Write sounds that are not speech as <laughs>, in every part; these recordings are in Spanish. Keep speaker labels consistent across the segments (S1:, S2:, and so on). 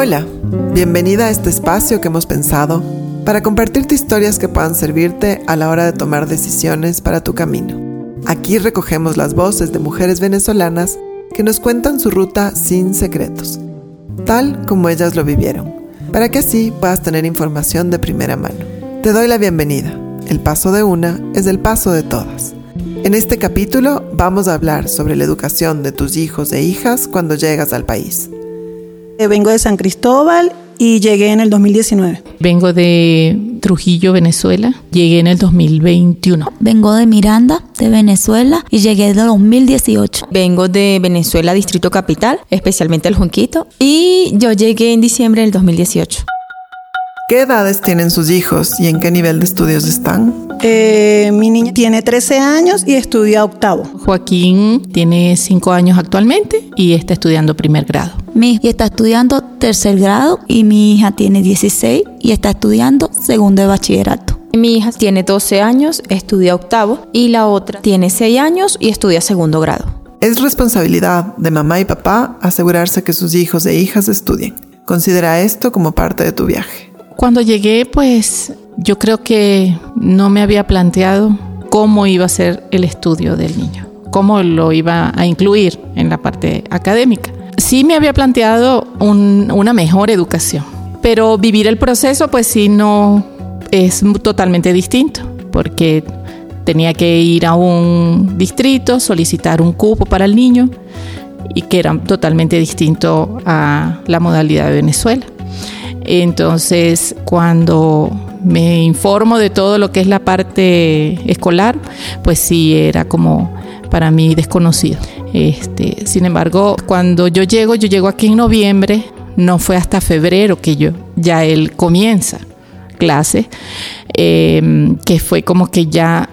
S1: Hola, bienvenida a este espacio que hemos pensado para compartirte historias que puedan servirte a la hora de tomar decisiones para tu camino. Aquí recogemos las voces de mujeres venezolanas que nos cuentan su ruta sin secretos, tal como ellas lo vivieron, para que así puedas tener información de primera mano. Te doy la bienvenida. El paso de una es el paso de todas. En este capítulo vamos a hablar sobre la educación de tus hijos e hijas cuando llegas al país.
S2: Eh, vengo de San Cristóbal y llegué en el 2019.
S3: Vengo de Trujillo, Venezuela. Llegué en el 2021.
S4: Vengo de Miranda, de Venezuela, y llegué en el 2018.
S5: Vengo de Venezuela, Distrito Capital, especialmente el Junquito, y yo llegué en diciembre del 2018.
S1: ¿Qué edades tienen sus hijos y en qué nivel de estudios están?
S2: Eh, mi niña tiene 13 años y estudia octavo.
S3: Joaquín tiene 5 años actualmente y está estudiando primer grado.
S4: Mi hija está estudiando tercer grado y mi hija tiene 16 y está estudiando segundo de bachillerato.
S5: Mi hija tiene 12 años, estudia octavo y la otra tiene 6 años y estudia segundo grado.
S1: Es responsabilidad de mamá y papá asegurarse que sus hijos e hijas estudien. Considera esto como parte de tu viaje.
S3: Cuando llegué, pues yo creo que no me había planteado cómo iba a ser el estudio del niño, cómo lo iba a incluir en la parte académica. Sí me había planteado una mejor educación, pero vivir el proceso, pues sí, no es totalmente distinto, porque tenía que ir a un distrito, solicitar un cupo para el niño, y que era totalmente distinto a la modalidad de Venezuela. Entonces, cuando me informo de todo lo que es la parte escolar, pues sí era como para mí desconocido. Este, sin embargo, cuando yo llego, yo llego aquí en noviembre, no fue hasta febrero que yo ya él comienza clase, em, que fue como que ya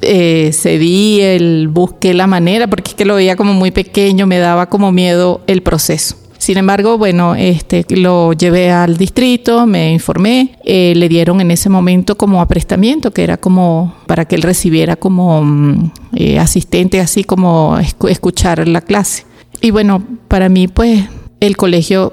S3: eh, cedí, el busqué la manera, porque es que lo veía como muy pequeño, me daba como miedo el proceso. Sin embargo, bueno, este, lo llevé al distrito, me informé, eh, le dieron en ese momento como aprestamiento, que era como para que él recibiera como mm, eh, asistente, así como escuchar la clase. Y bueno, para mí pues el colegio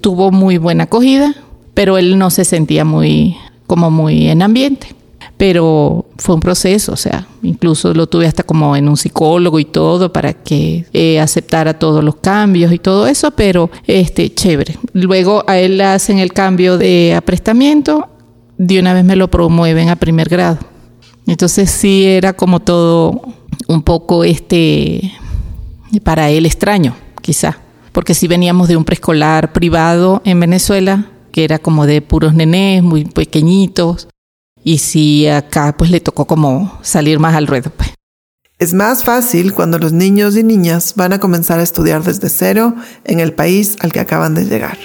S3: tuvo muy buena acogida, pero él no se sentía muy como muy en ambiente pero fue un proceso, o sea, incluso lo tuve hasta como en un psicólogo y todo para que eh, aceptara todos los cambios y todo eso, pero este, chévere. Luego a él le hacen el cambio de aprestamiento, de una vez me lo promueven a primer grado. Entonces sí era como todo un poco este para él extraño, quizá, porque si veníamos de un preescolar privado en Venezuela, que era como de puros nenés, muy pequeñitos, y si acá pues le tocó como salir más al ruedo. Pues.
S1: Es más fácil cuando los niños y niñas van a comenzar a estudiar desde cero en el país al que acaban de llegar.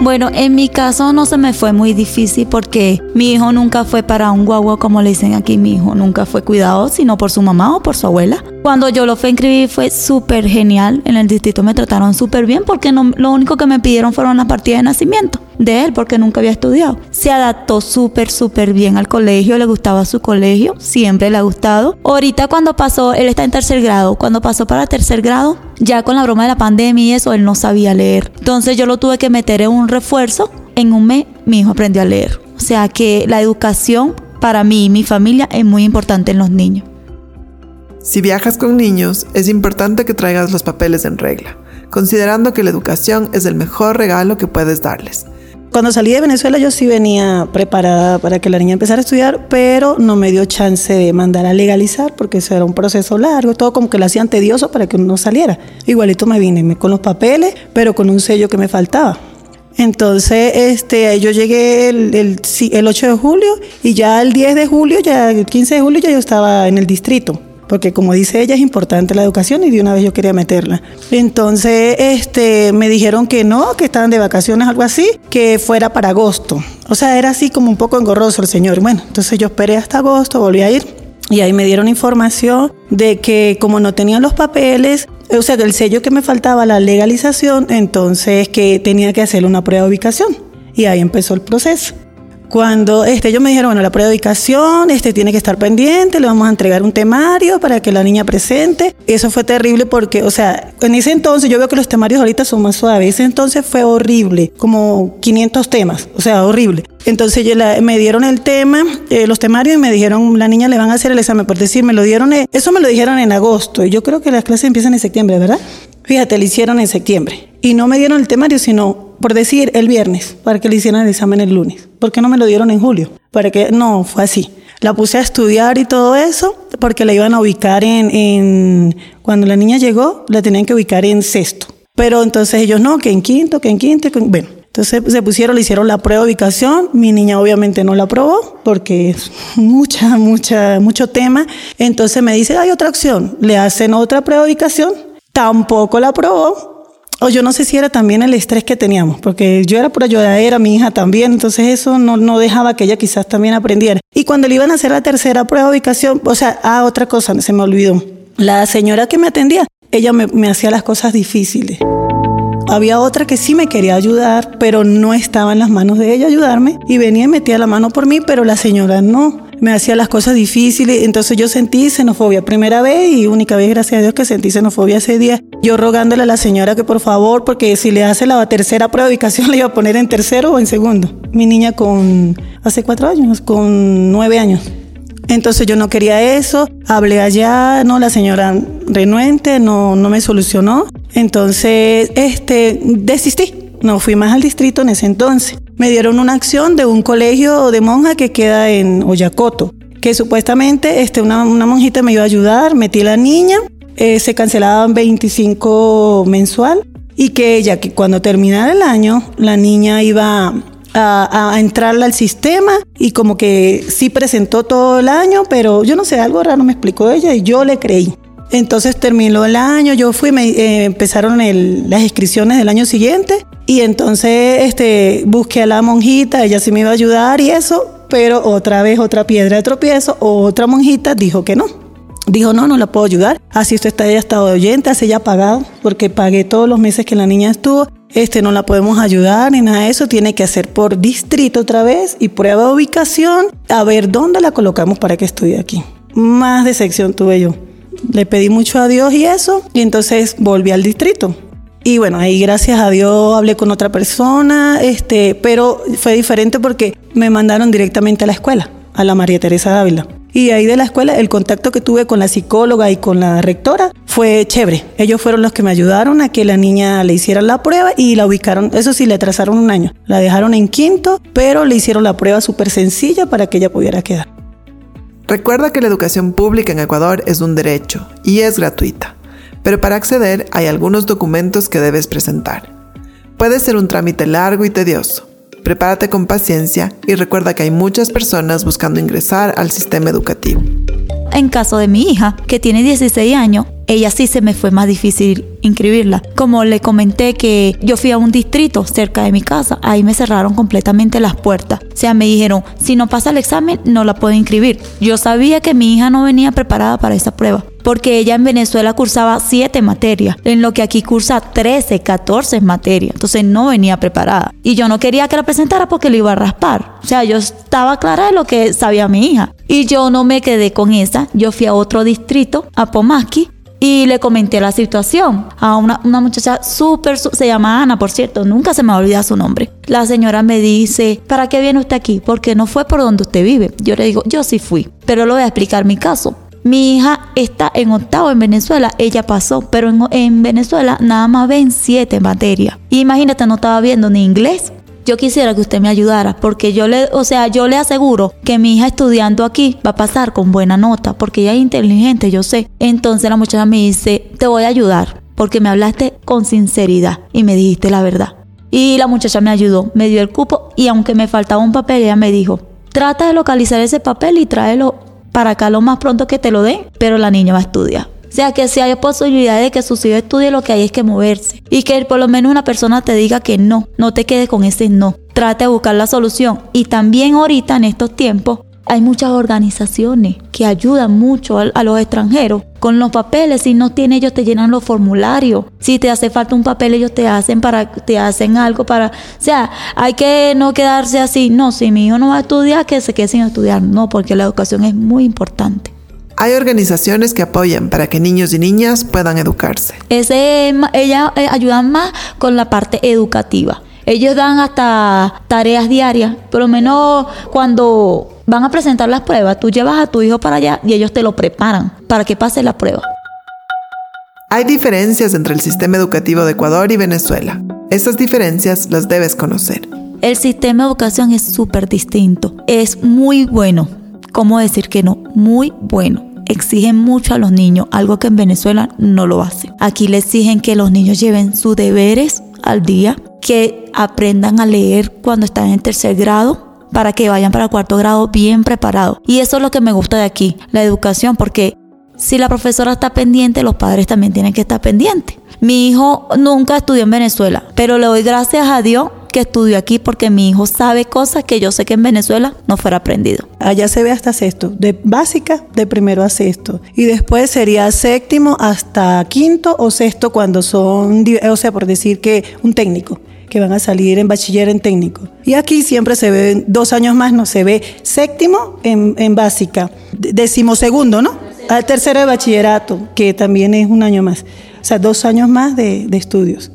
S4: Bueno, en mi caso no se me fue muy difícil porque mi hijo nunca fue para un guagua como le dicen aquí, mi hijo nunca fue cuidado, sino por su mamá o por su abuela. Cuando yo lo fui a inscribir fue súper genial, en el distrito me trataron súper bien porque lo único que me pidieron fueron las partidas de nacimiento de él porque nunca había estudiado. Se adaptó súper, súper bien al colegio, le gustaba su colegio, siempre le ha gustado. Ahorita cuando pasó, él está en tercer grado, cuando pasó para tercer grado, ya con la broma de la pandemia y eso, él no sabía leer. Entonces yo lo tuve que meter en un refuerzo. En un mes mi hijo aprendió a leer. O sea que la educación para mí y mi familia es muy importante en los niños.
S1: Si viajas con niños, es importante que traigas los papeles en regla, considerando que la educación es el mejor regalo que puedes darles.
S2: Cuando salí de Venezuela yo sí venía preparada para que la niña empezara a estudiar, pero no me dio chance de mandar a legalizar porque eso era un proceso largo, todo como que lo hacían tedioso para que uno saliera. Igualito me vine con los papeles, pero con un sello que me faltaba. Entonces, este, yo llegué el, el, el 8 de julio y ya el 10 de julio, ya el 15 de julio ya yo estaba en el distrito porque como dice ella es importante la educación y de una vez yo quería meterla. Entonces, este, me dijeron que no, que estaban de vacaciones, algo así, que fuera para agosto. O sea, era así como un poco engorroso el señor. Bueno, entonces yo esperé hasta agosto, volví a ir y ahí me dieron información de que como no tenían los papeles, o sea, del sello que me faltaba, la legalización, entonces que tenía que hacer una prueba de ubicación. Y ahí empezó el proceso. Cuando este, ellos me dijeron, bueno, la prueba de ubicación este, tiene que estar pendiente, le vamos a entregar un temario para que la niña presente. Eso fue terrible porque, o sea, en ese entonces yo veo que los temarios ahorita son más suaves. Ese entonces fue horrible, como 500 temas, o sea, horrible. Entonces me dieron el tema, eh, los temarios y me dijeron, la niña le van a hacer el examen, por decir, me lo dieron, eh, eso me lo dijeron en agosto. Y yo creo que las clases empiezan en septiembre, ¿verdad? Fíjate, lo hicieron en septiembre. Y no me dieron el temario, sino, por decir, el viernes, para que le hicieran el examen el lunes. ¿Por qué no me lo dieron en julio? Para que, no, fue así. La puse a estudiar y todo eso, porque la iban a ubicar en, en, cuando la niña llegó, la tenían que ubicar en sexto. Pero entonces ellos no, que en quinto, que en quinto, que bueno. Entonces se pusieron, le hicieron la prueba de ubicación. Mi niña obviamente no la aprobó porque es mucha, mucha, mucho tema. Entonces me dice, hay otra opción. Le hacen otra prueba de ubicación tampoco la aprobó. O yo no sé si era también el estrés que teníamos, porque yo era pura lloradera, mi hija también, entonces eso no, no dejaba que ella quizás también aprendiera. Y cuando le iban a hacer la tercera prueba de ubicación, o sea, ah, otra cosa, se me olvidó. La señora que me atendía, ella me, me hacía las cosas difíciles. Había otra que sí me quería ayudar, pero no estaba en las manos de ella ayudarme y venía y metía la mano por mí, pero la señora no me hacía las cosas difíciles, entonces yo sentí xenofobia, primera vez y única vez, gracias a Dios, que sentí xenofobia ese día. Yo rogándole a la señora que por favor, porque si le hace la tercera prueba de ubicación, <laughs> le iba a poner en tercero o en segundo. Mi niña con, hace cuatro años, con nueve años. Entonces yo no quería eso, hablé allá, no, la señora renuente, no, no me solucionó. Entonces, este, desistí. No fui más al distrito en ese entonces. Me dieron una acción de un colegio de monjas que queda en Oyacoto, que supuestamente este, una, monjita me iba a ayudar, metí a la niña, eh, se cancelaban 25 mensual y que ella, que cuando terminara el año, la niña iba a, a, entrarla al sistema y como que sí presentó todo el año, pero yo no sé, algo raro me explicó ella y yo le creí. Entonces terminó el año, yo fui, me, eh, empezaron las inscripciones del año siguiente y entonces este, busqué a la monjita, ella sí me iba a ayudar y eso, pero otra vez otra piedra de tropiezo, otra monjita dijo que no. Dijo, no, no la puedo ayudar. Así usted está, ella estado de oyente, así ya pagado, porque pagué todos los meses que la niña estuvo. Este, no la podemos ayudar ni nada de eso. Tiene que hacer por distrito otra vez y prueba de ubicación, a ver dónde la colocamos para que estudie aquí. Más decepción tuve yo. Le pedí mucho a Dios y eso, y entonces volví al distrito. Y bueno, ahí gracias a Dios hablé con otra persona, este, pero fue diferente porque me mandaron directamente a la escuela, a la María Teresa Dávila. Y ahí de la escuela, el contacto que tuve con la psicóloga y con la rectora fue chévere. Ellos fueron los que me ayudaron a que la niña le hiciera la prueba y la ubicaron. Eso sí, le trazaron un año. La dejaron en quinto, pero le hicieron la prueba súper sencilla para que ella pudiera quedar.
S1: Recuerda que la educación pública en Ecuador es un derecho y es gratuita, pero para acceder hay algunos documentos que debes presentar. Puede ser un trámite largo y tedioso. Prepárate con paciencia y recuerda que hay muchas personas buscando ingresar al sistema educativo.
S4: En caso de mi hija, que tiene 16 años, ella sí se me fue más difícil inscribirla. Como le comenté que yo fui a un distrito cerca de mi casa, ahí me cerraron completamente las puertas. O sea, me dijeron, si no pasa el examen, no la puedo inscribir. Yo sabía que mi hija no venía preparada para esa prueba porque ella en Venezuela cursaba 7 materias, en lo que aquí cursa 13, 14 materias. Entonces no venía preparada. Y yo no quería que la presentara porque le iba a raspar. O sea, yo estaba clara de lo que sabía mi hija. Y yo no me quedé con esa. Yo fui a otro distrito, a Pomaski, y le comenté la situación a una, muchacha súper, se llama Ana, por cierto, nunca se me va a olvidar su nombre. La señora me dice, ¿para qué viene usted aquí? Porque no fue por donde usted vive. Yo le digo, yo sí fui, pero le voy a explicar mi caso. Mi hija está en octavo en Venezuela, ella pasó, pero en, en Venezuela nada más ven siete materias. imagínate, no estaba viendo ni inglés, yo quisiera que usted me ayudara, porque yo le, o sea, yo le aseguro que mi hija estudiando aquí va a pasar con buena nota, porque ella es inteligente, yo sé. Entonces la muchacha me dice, te voy a ayudar, porque me hablaste con sinceridad y me dijiste la verdad. Y la muchacha me ayudó, me dio el cupo y aunque me faltaba un papel, ella me dijo, trata de localizar ese papel y tráelo para acá lo más pronto que te lo den, pero la niña va a estudiar. O sea, que si hay posibilidad de que su hijo estudie, lo que hay es que moverse. Y que por lo menos una persona te diga que no, no te quedes con ese no. Trate de buscar la solución. Y también ahorita, en estos tiempos, Hay muchas organizaciones que ayudan mucho a, los extranjeros con los papeles. Si no tiene, ellos te llenan los formularios. Si te hace falta un papel, ellos te hacen para, te hacen algo para. O sea, hay que no quedarse así. No, si mi hijo no va a estudiar, que se quede sin estudiar. No, porque la educación es muy importante.
S1: Hay organizaciones que apoyan para que niños y niñas puedan educarse.
S4: Ese, ellas eh, ayudan más con la parte educativa. Ellos dan hasta tareas diarias, por lo menos cuando van a presentar las pruebas, tú llevas a tu hijo para allá y ellos te lo preparan para que pase la prueba.
S1: Hay diferencias entre el sistema educativo de Ecuador y Venezuela. Esas diferencias las debes conocer.
S4: El sistema de educación es súper distinto. Es muy bueno ¿cómo decir que no? Muy bueno. Exigen mucho a los niños, algo que en Venezuela no lo hacen. Aquí le exigen que los niños lleven sus deberes al día, que aprendan a leer cuando están en tercer grado, para que vayan para cuarto grado bien preparados. Y eso es lo que me gusta de aquí, la educación, porque si la profesora está pendiente, los padres también tienen que estar pendientes. Mi hijo nunca estudió en Venezuela, pero le doy gracias a Dios que aquí porque mi hijo sabe cosas que yo sé que en Venezuela no fuera aprendido.
S2: Allá se ve hasta sexto, de básica de primero a sexto. Y después sería séptimo hasta quinto o sexto cuando son, o sea, por decir que un técnico que van a salir en bachiller en técnico. Y aquí siempre se ve dos años más, no se ve séptimo en, en básica, decimosegundo, ¿no? Al tercero de bachillerato, que también es un año más. O sea, dos años más de estudios.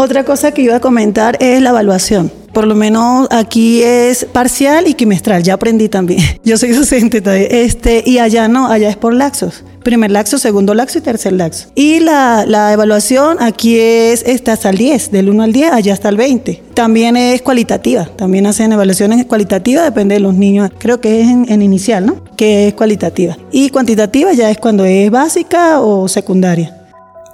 S2: Otra cosa que iba a comentar es la evaluación. Por lo menos aquí es parcial y quimestral, ya aprendí también. <laughs> Yo soy docente. Este, y allá no, allá es por laxos. Primer laxo, segundo laxo y tercer laxo. Y la, la evaluación aquí es está hasta el 10, del 1 al 10, allá hasta el 20. También es cualitativa, también hacen evaluaciones cualitativas, depende de los niños. Creo que es en, en inicial, ¿no? Que es cualitativa. Y cuantitativa ya es cuando es básica o secundaria.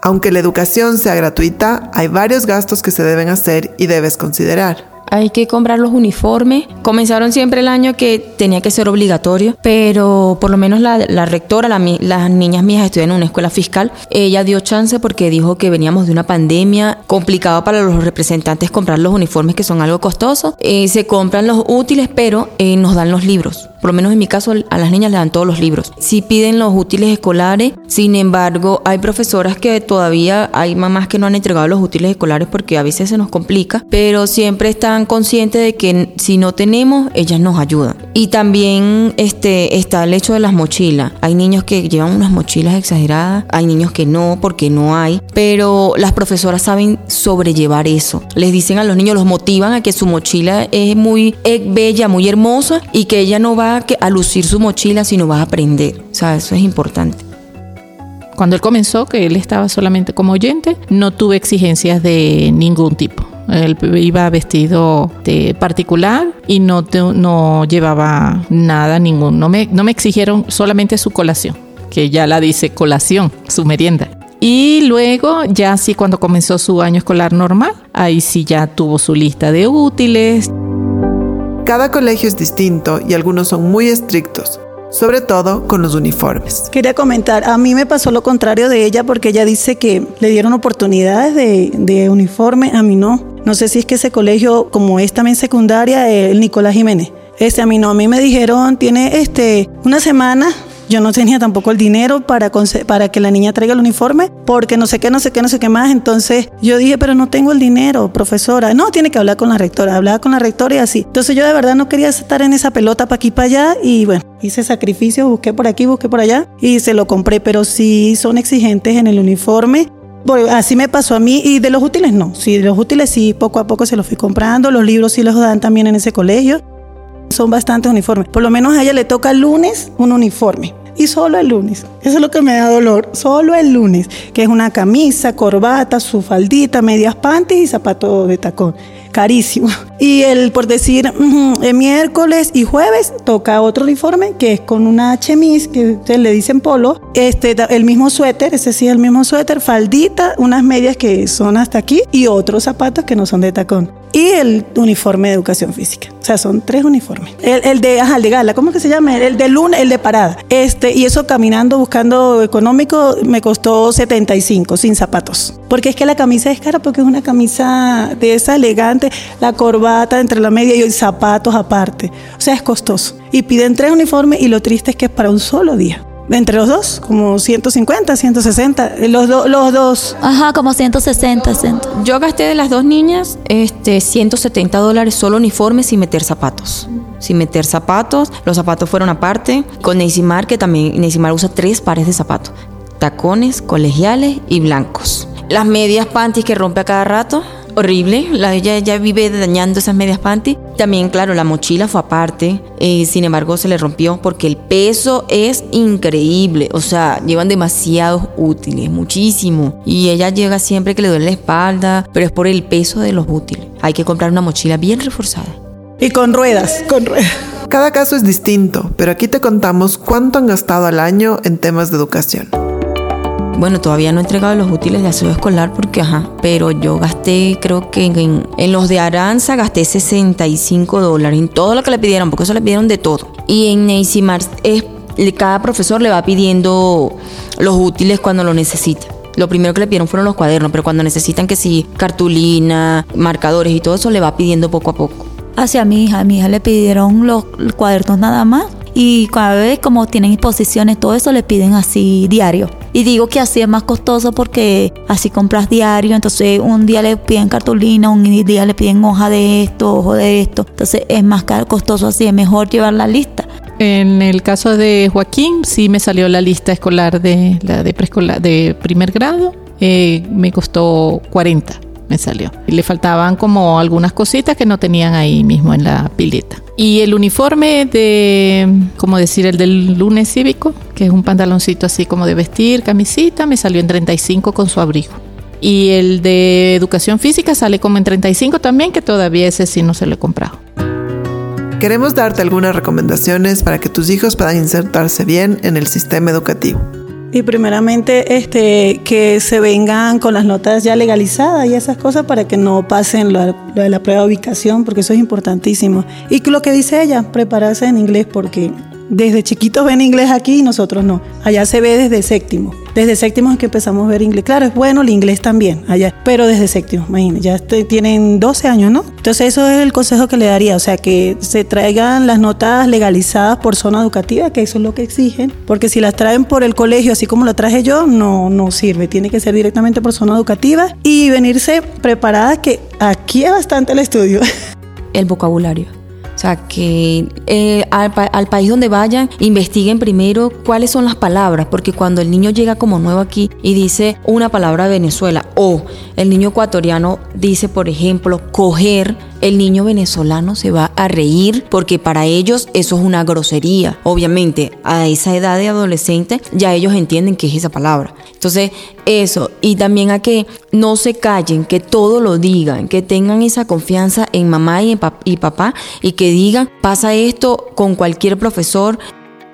S1: Aunque la educación sea gratuita, hay varios gastos que se deben hacer y debes considerar
S5: hay que comprar los uniformes. Comenzaron siempre el año que tenía que ser obligatorio, pero por lo menos la, rectora, las niñas mías estudian en una escuela fiscal, ella dio chance porque dijo que veníamos de una pandemia complicado para los representantes comprar los uniformes que son algo costosos. Eh, se compran los útiles, pero eh, nos dan los libros. Por lo menos en mi caso a las niñas le dan todos los libros. Si piden los útiles escolares, sin embargo, hay profesoras que todavía hay mamás que no han entregado los útiles escolares porque a veces se nos complica, pero siempre están conscientes de que si no tenemos, ellas nos ayudan. Y también este, está el hecho de las mochilas. Hay niños que llevan unas mochilas exageradas, hay niños que no, porque no hay, pero las profesoras saben sobrellevar eso. Les dicen a los niños, los motivan a que su mochila es muy bella, muy hermosa y que ella no va a lucir su mochila, sino va a aprender. O sea, eso es importante.
S3: Cuando él comenzó, que él estaba solamente como oyente, no tuve exigencias de ningún tipo. Él iba vestido de particular y no, no llevaba nada, ningún. No me, no me exigieron solamente su colación, que ya la dice colación, su merienda. Y luego, ya sí, cuando comenzó su año escolar normal, ahí sí ya tuvo su lista de útiles.
S1: Cada colegio es distinto y algunos son muy estrictos sobre todo con los uniformes.
S2: Quería comentar, a mí me pasó lo contrario de ella porque ella dice que le dieron oportunidades de, uniforme, a mí no. No sé si es que ese colegio, como es también secundaria, el Nicolás Jiménez. Este, a mí no, a mí me dijeron, tiene este, una semana yo no tenía tampoco el dinero para, que la niña traiga el uniforme, porque no sé qué, no sé qué, no sé qué más. Entonces yo dije, pero no tengo el dinero, profesora. No, tiene que hablar con la rectora. Hablaba con la rectora y así. Entonces yo de verdad no quería estar en esa pelota para aquí, para allá. Y bueno, hice sacrificio, busqué por aquí, busqué por allá y se lo compré. Pero sí son exigentes en el uniforme. así me pasó a mí y de los útiles no. Sí, de los útiles sí, poco a poco se los fui comprando. Los libros sí los dan también en ese colegio. Son bastantes uniformes. Por lo menos a ella le toca el lunes un uniforme. Y solo el lunes. Eso es lo que me da dolor. Solo el lunes. Que es una camisa, corbata, su faldita, medias panties y zapato de tacón. Carísimo. Y el, por decir, el miércoles y jueves toca otro uniforme que es con una chemise, que ustedes le dicen polo. Este, el mismo suéter, ese sí, el mismo suéter, faldita, unas medias que son hasta aquí y otros zapatos que no son de tacón. Y el uniforme de educación física. O sea, son tres uniformes. El, de, ajá, el de gala, ¿cómo que se llama? El de luna, el de parada. Este, y eso caminando, buscando económico, me costó 75 sin zapatos. Porque es que la camisa es cara porque es una camisa de esa elegante, la corbata entre la media y los zapatos aparte. O sea, es costoso. Y piden tres uniformes y lo triste es que es para un solo día. Entre los dos, como 150, 160, los, los dos.
S4: Ajá, como 160,
S5: Yo gasté de las dos niñas este, 170 dólares solo uniformes sin meter zapatos. Sin meter zapatos, los zapatos fueron aparte. Con Neisymar, que también Neisymar usa tres pares de zapatos. Tacones, colegiales y blancos. Las medias panties que rompe a cada rato horrible. La, ella ya vive dañando esas medias panty. También, claro, la mochila fue aparte. Eh, sin embargo, se le rompió porque el peso es increíble. O sea, llevan demasiados útiles, muchísimo. Y ella llega siempre que le duele la espalda, pero es por el peso de los útiles. Hay que comprar una mochila bien reforzada.
S2: Y con ruedas, con ruedas.
S1: Cada caso es distinto, pero aquí te contamos cuánto han gastado al año en temas de educación.
S5: Bueno, todavía no he entregado los útiles de aseo escolar porque, ajá, pero yo gasté, creo que en, los de Aranza gasté 65 dólares en todo lo que le pidieron, porque eso le pidieron de todo. Y en Neisymar, es, cada profesor le va pidiendo los útiles cuando lo necesita. Lo primero que le pidieron fueron los cuadernos, pero cuando necesitan que sí, cartulina, marcadores y todo eso, le va pidiendo poco a poco.
S4: Hacia mi hija, a mi hija le pidieron los cuadernos nada más y cada vez como tienen exposiciones, todo eso le piden así diario. Y digo que así es más costoso porque así compras diario, entonces un día le piden cartulina, un día le piden hoja de esto, hoja de esto. Entonces es más costoso así, es mejor llevar la lista.
S3: En el caso de Joaquín, sí me salió la lista escolar de la de preescolar de primer grado. Eh, me costó 40 me salió. Y le faltaban como algunas cositas que no tenían ahí mismo en la pileta. Y el uniforme de, como decir, el del lunes cívico, que es un pantaloncito así como de vestir, camisita, me salió en 35 con su abrigo. Y el de educación física sale como en 35 también, que todavía ese sí no se lo he comprado.
S1: Queremos darte algunas recomendaciones para que tus hijos puedan insertarse bien en el sistema educativo.
S2: Y primeramente este, que se vengan con las notas ya legalizadas y esas cosas para que no pasen lo, de la prueba de ubicación, porque eso es importantísimo. Y lo que dice ella, prepararse en inglés, porque desde chiquitos ven inglés aquí y nosotros no. Allá se ve desde séptimo. Desde séptimo es que empezamos a ver inglés. Claro, es bueno el inglés también allá, pero desde séptimo, imagínense, ya tienen 12 años, ¿no? Entonces eso es el consejo que le daría, o sea, que se traigan las notas legalizadas por zona educativa, que eso es lo que exigen, porque si las traen por el colegio, así como la traje yo, no, no sirve, tiene que ser directamente por zona educativa y venirse preparada, que aquí es bastante el estudio.
S5: El vocabulario o sea, que eh, al, al, país donde vayan, investiguen primero cuáles son las palabras, porque cuando el niño llega como nuevo aquí y dice una palabra de Venezuela, o el niño ecuatoriano dice, por ejemplo, coger, el niño venezolano se va a reír porque para ellos eso es una grosería. Obviamente, a esa edad de adolescente ya ellos entienden qué es esa palabra. Entonces, eso, y también a que no se callen, que todo lo digan, que tengan esa confianza en mamá y, en y papá y que digan, pasa esto con cualquier profesor.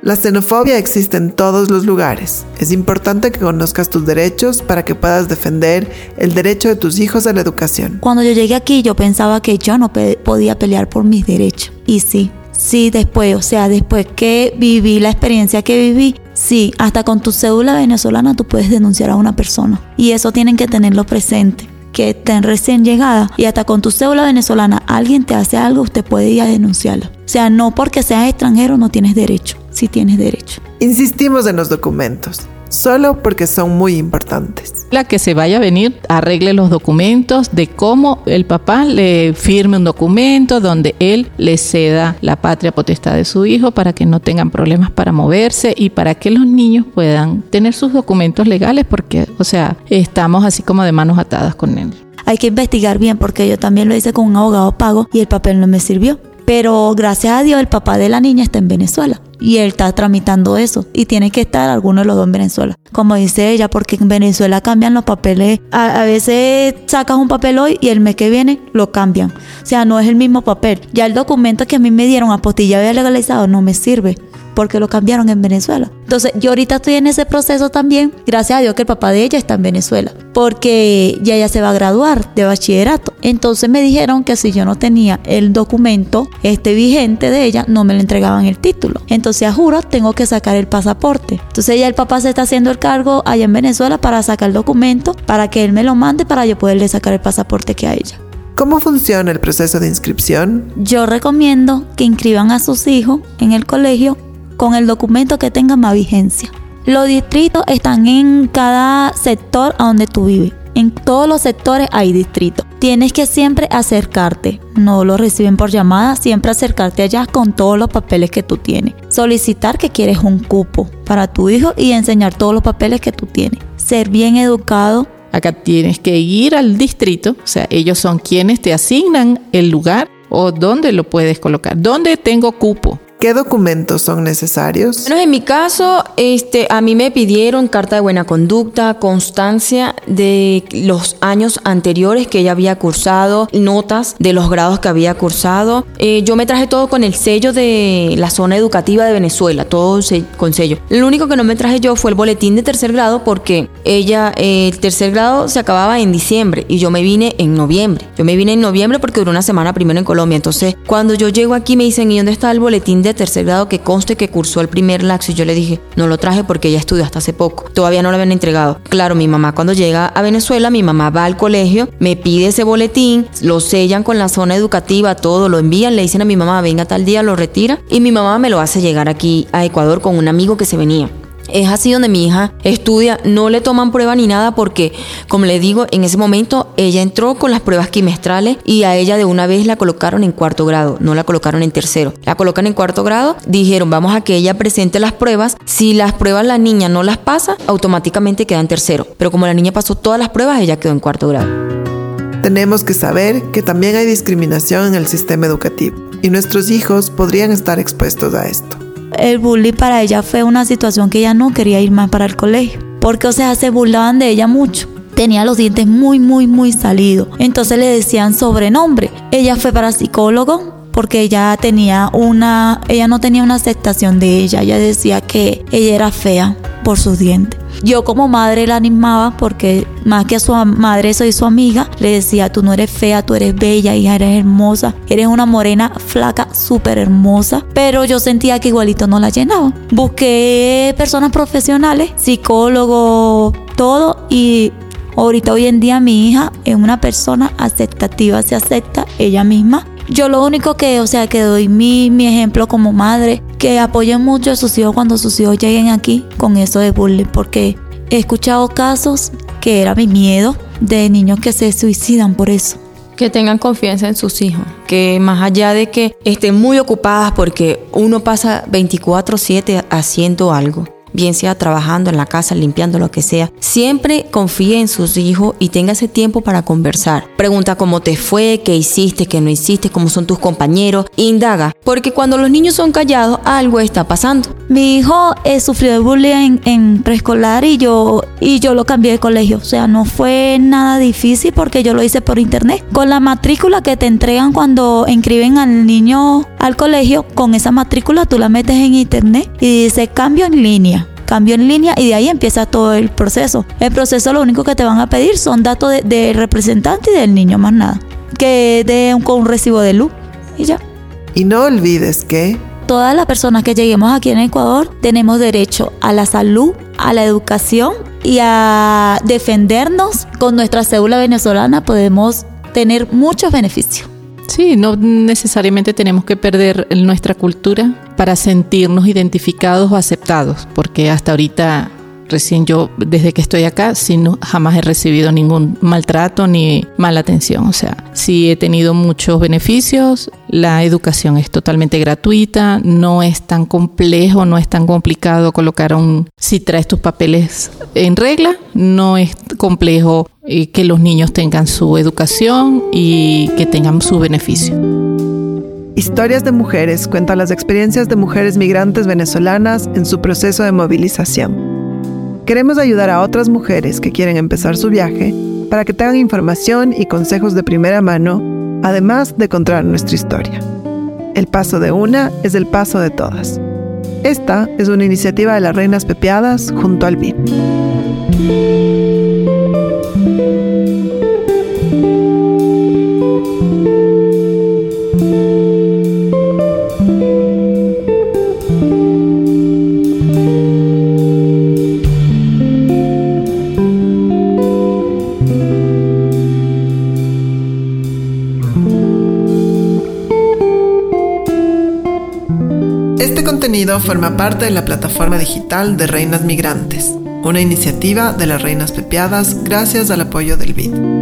S1: La xenofobia existe en todos los lugares. Es importante que conozcas tus derechos para que puedas defender el derecho de tus hijos a la educación.
S4: Cuando yo llegué aquí yo pensaba que yo no podía pelear por mis derechos. Y sí, sí después, o sea, después que viví la experiencia que viví, sí, hasta con tu cédula venezolana tú puedes denunciar a una persona. Y eso tienen que tenerlo presente que estén recién llegada y hasta con tu cédula venezolana alguien te hace algo, usted puede ir a denunciarlo. O sea, no porque seas extranjero no tienes derecho, sí tienes derecho.
S1: Insistimos en los documentos solo porque son muy importantes.
S3: La que se vaya a venir arregle los documentos de cómo el papá le firme un documento donde él le ceda la patria potestad de su hijo para que no tengan problemas para moverse y para que los niños puedan tener sus documentos legales porque, o sea, estamos así como de manos atadas con él.
S4: Hay que investigar bien porque yo también lo hice con un abogado pago y el papel no me sirvió. Pero gracias a Dios el papá de la niña está en Venezuela y él está tramitando eso y tiene que estar alguno de los dos en Venezuela. Como dice ella, porque en Venezuela cambian los papeles. A, veces sacas un papel hoy y el mes que viene lo cambian. O sea, no es el mismo papel. Ya el documento que a mí me dieron apostillado y legalizado no me sirve porque lo cambiaron en Venezuela. Entonces, yo ahorita estoy en ese proceso también, gracias a Dios que el papá de ella está en Venezuela, porque ya ella se va a graduar de bachillerato. Entonces me dijeron que si yo no tenía el documento este vigente de ella, no me le entregaban el título. Entonces, a juro, tengo que sacar el pasaporte. Entonces, ya el papá se está haciendo el cargo allá en Venezuela para sacar el documento, para que él me lo mande para yo poderle sacar el pasaporte que a ella.
S1: ¿Cómo funciona el proceso de inscripción?
S4: Yo recomiendo que inscriban a sus hijos en el colegio con el documento que tenga más vigencia. Los distritos están en cada sector a donde tú vives. En todos los sectores hay distritos. Tienes que siempre acercarte. No lo reciben por llamada, siempre acercarte allá con todos los papeles que tú tienes. Solicitar que quieres un cupo para tu hijo y enseñar todos los papeles que tú tienes. Ser bien educado,
S3: Acá tienes que ir al distrito, o sea, ellos son quienes te asignan el lugar o dónde lo puedes colocar, dónde tengo cupo.
S1: ¿Qué documentos son necesarios?
S5: Bueno, en mi caso, este, a mí me pidieron carta de buena conducta, constancia de los años anteriores que ella había cursado, notas de los grados que había cursado. Eh, yo me traje todo con el sello de la zona educativa de Venezuela, todo con sello. Lo único que no me traje yo fue el boletín de tercer grado porque ella, eh, el tercer grado se acababa en diciembre y yo me vine en noviembre. Yo me vine en noviembre porque duró una semana primero en Colombia. Entonces, cuando yo llego aquí me dicen, ¿y dónde está el boletín de tercer grado que conste que cursó el primer laxo? Y yo le dije, no lo traje porque ella estudió hasta hace poco. Todavía no lo habían entregado. Claro, mi mamá cuando llega a Venezuela, mi mamá va al colegio, me pide ese boletín, lo sellan con la zona educativa, todo, lo envían, le dicen a mi mamá, venga tal día, lo retira y mi mamá me lo hace llegar aquí a Ecuador con un amigo que se venía. Es así donde mi hija estudia, no le toman prueba ni nada porque, como le digo, en ese momento ella entró con las pruebas trimestrales y a ella de una vez la colocaron en cuarto grado, no la colocaron en tercero. La colocan en cuarto grado, dijeron vamos a que ella presente las pruebas, si las pruebas la niña no las pasa, automáticamente queda en tercero. Pero como la niña pasó todas las pruebas, ella quedó en cuarto grado.
S1: Tenemos que saber que también hay discriminación en el sistema educativo y nuestros hijos podrían estar expuestos a esto.
S4: El bullying para ella fue una situación que ella no quería ir más para el colegio. Porque, o sea, se burlaban de ella mucho. Tenía los dientes muy, muy, muy salidos. Entonces le decían sobrenombre. Ella fue para psicólogo porque ella tenía una, ella no tenía una aceptación de ella. Ella decía que ella era fea por sus dientes. Yo como madre la animaba porque más que a su madre soy su amiga, le decía, tú no eres fea, tú eres bella, hija, eres hermosa, eres una morena flaca, súper hermosa, pero yo sentía que igualito no la llenaba. Busqué personas profesionales, psicólogo, todo y ahorita hoy en día mi hija es una persona aceptativa, se acepta ella misma. Yo lo único que, o sea, que doy mi, mi ejemplo como madre, que apoyen mucho a sus hijos cuando sus hijos lleguen aquí con eso de bullying, porque he escuchado casos que era mi miedo de niños que se suicidan por eso.
S5: Que tengan confianza en sus hijos, que más allá de que estén muy ocupadas porque uno pasa 24/7 haciendo algo, bien sea trabajando en la casa, limpiando lo que sea, siempre confíe en sus hijos y tenga ese tiempo para conversar. Pregunta cómo te fue, qué hiciste, qué no hiciste, cómo son tus compañeros, indaga, porque cuando los niños son callados, algo está pasando.
S4: Mi hijo eh, sufrió de bullying en, preescolar y yo, y yo lo cambié de colegio. O sea, no fue nada difícil porque yo lo hice por internet. Con la matrícula que te entregan cuando inscriben al niño al colegio, con esa matrícula tú la metes en internet y dice cambio en línea. Cambio en línea y de ahí empieza todo el proceso. El proceso lo único que te van a pedir son datos de- del representante y del niño, más nada. Que de un, con un recibo de luz y ya.
S1: Y no olvides que
S4: todas las personas que lleguemos aquí en Ecuador tenemos derecho a la salud, a la educación y a defendernos. Con nuestra cédula venezolana podemos tener muchos beneficios.
S3: Sí, no necesariamente tenemos que perder nuestra cultura para sentirnos identificados o aceptados, porque hasta ahorita, recién yo, desde que estoy acá, sí no, jamás he recibido ningún maltrato ni mala atención. O sea, sí he tenido muchos beneficios, la educación es totalmente gratuita, no es tan complejo, no es tan complicado colocar un, si traes tus papeles en regla, no es complejo eh, que los niños tengan su educación y que tengan su beneficio.
S1: Historias de Mujeres cuenta las experiencias de mujeres migrantes venezolanas en su proceso de movilización. Queremos ayudar a otras mujeres que quieren empezar su viaje para que tengan información y consejos de primera mano, además de contar nuestra historia. El paso de una es el paso de todas. Esta es una iniciativa de las Reinas Pepeadas junto al BID. Contenido forma parte de la plataforma digital de Reinas Migrantes, una iniciativa de las Reinas Pepeadas gracias al apoyo del BID.